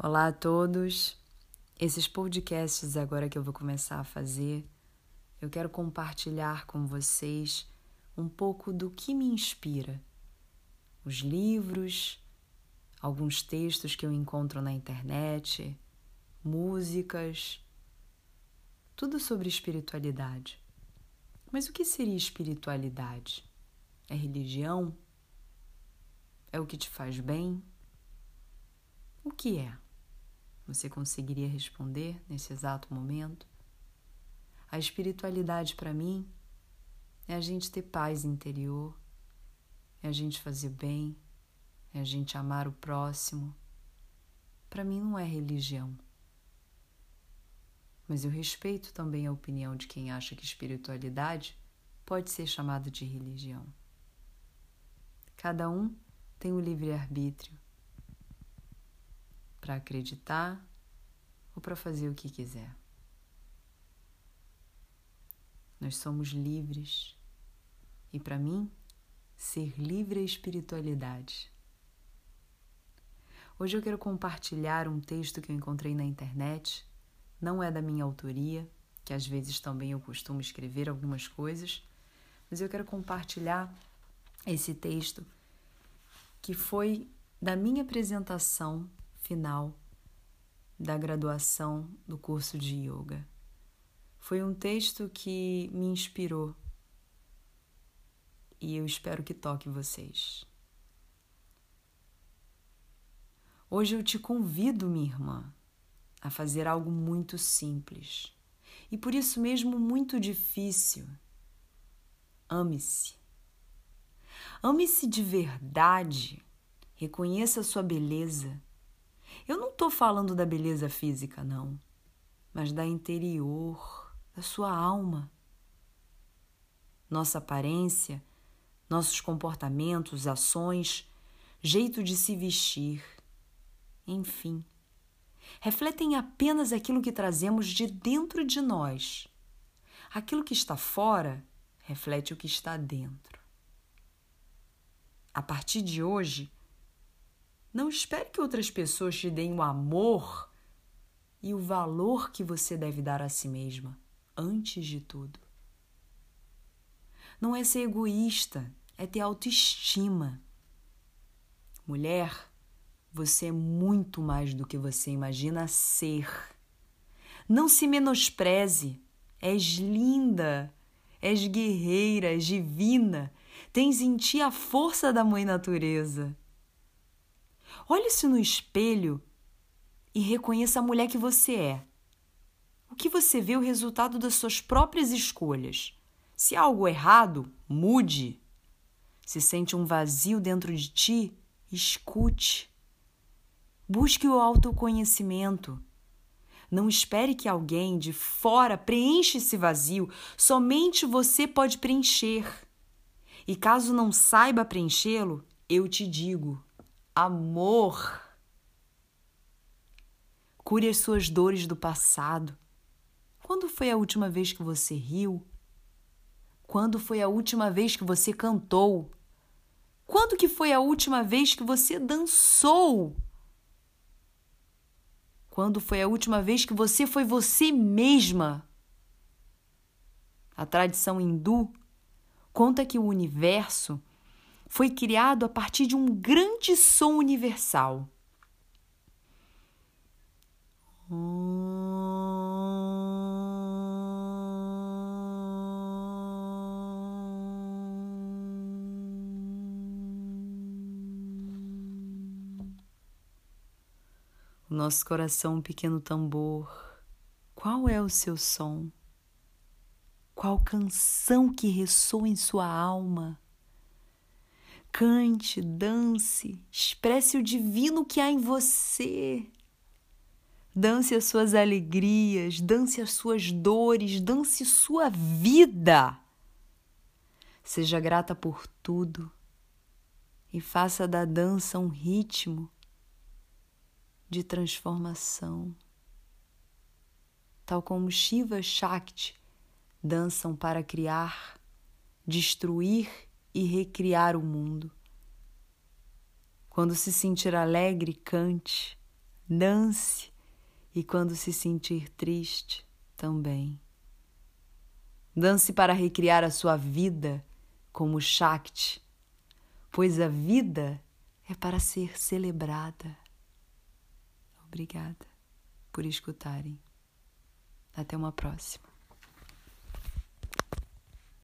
Olá a todos. Esses podcasts agora que eu vou começar a fazer, eu quero compartilhar com vocês um pouco do que me inspira. Os livros, alguns textos que eu encontro na internet, músicas, tudo sobre espiritualidade. Mas o que seria espiritualidade? É religião? É o que te faz bem? O que é? Você conseguiria responder nesse exato momento? A espiritualidade para mim é a gente ter paz interior, é a gente fazer bem, é a gente amar o próximo. Para mim não é religião. Mas eu respeito também a opinião de quem acha que espiritualidade pode ser chamada de religião. Cada um tem o livre-arbítrio para acreditar ou para fazer o que quiser. Nós somos livres e, para mim, ser livre é espiritualidade. Hoje eu quero compartilhar um texto que eu encontrei na internet. Não é da minha autoria, que às vezes também eu costumo escrever algumas coisas, mas eu quero compartilhar esse texto que foi da minha apresentação final da graduação do curso de yoga. Foi um texto que me inspirou e eu espero que toque vocês. Hoje eu te convido, minha irmã, a fazer algo muito simples e por isso mesmo muito difícil. Ame-se. Ame-se de verdade. Reconheça a sua beleza eu não estou falando da beleza física, não, mas da interior, da sua alma. Nossa aparência, nossos comportamentos, ações, jeito de se vestir, enfim, refletem apenas aquilo que trazemos de dentro de nós. Aquilo que está fora reflete o que está dentro. A partir de hoje, não espere que outras pessoas te deem o amor e o valor que você deve dar a si mesma, antes de tudo. Não é ser egoísta, é ter autoestima. Mulher, você é muito mais do que você imagina ser. Não se menospreze. És linda, és guerreira, és divina. Tens em ti a força da mãe natureza. Olhe-se no espelho e reconheça a mulher que você é. O que você vê é o resultado das suas próprias escolhas. Se há algo errado, mude. Se sente um vazio dentro de ti, escute. Busque o autoconhecimento. Não espere que alguém de fora preencha esse vazio, somente você pode preencher. E caso não saiba preenchê-lo, eu te digo: amor. Cure as suas dores do passado. Quando foi a última vez que você riu? Quando foi a última vez que você cantou? Quando que foi a última vez que você dançou? Quando foi a última vez que você foi você mesma? A tradição hindu conta que o universo foi criado a partir de um grande som universal. O nosso coração, um pequeno tambor. Qual é o seu som? Qual canção que ressoa em sua alma? Cante, dance, expresse o divino que há em você. Dance as suas alegrias, dance as suas dores, dance sua vida. Seja grata por tudo e faça da dança um ritmo de transformação. Tal como Shiva Shakti dançam para criar, destruir e recriar o mundo. Quando se sentir alegre, cante, Dance e quando se sentir triste, também. Dance para recriar a sua vida como Shakti, pois a vida é para ser celebrada. Obrigada por escutarem. Até uma próxima.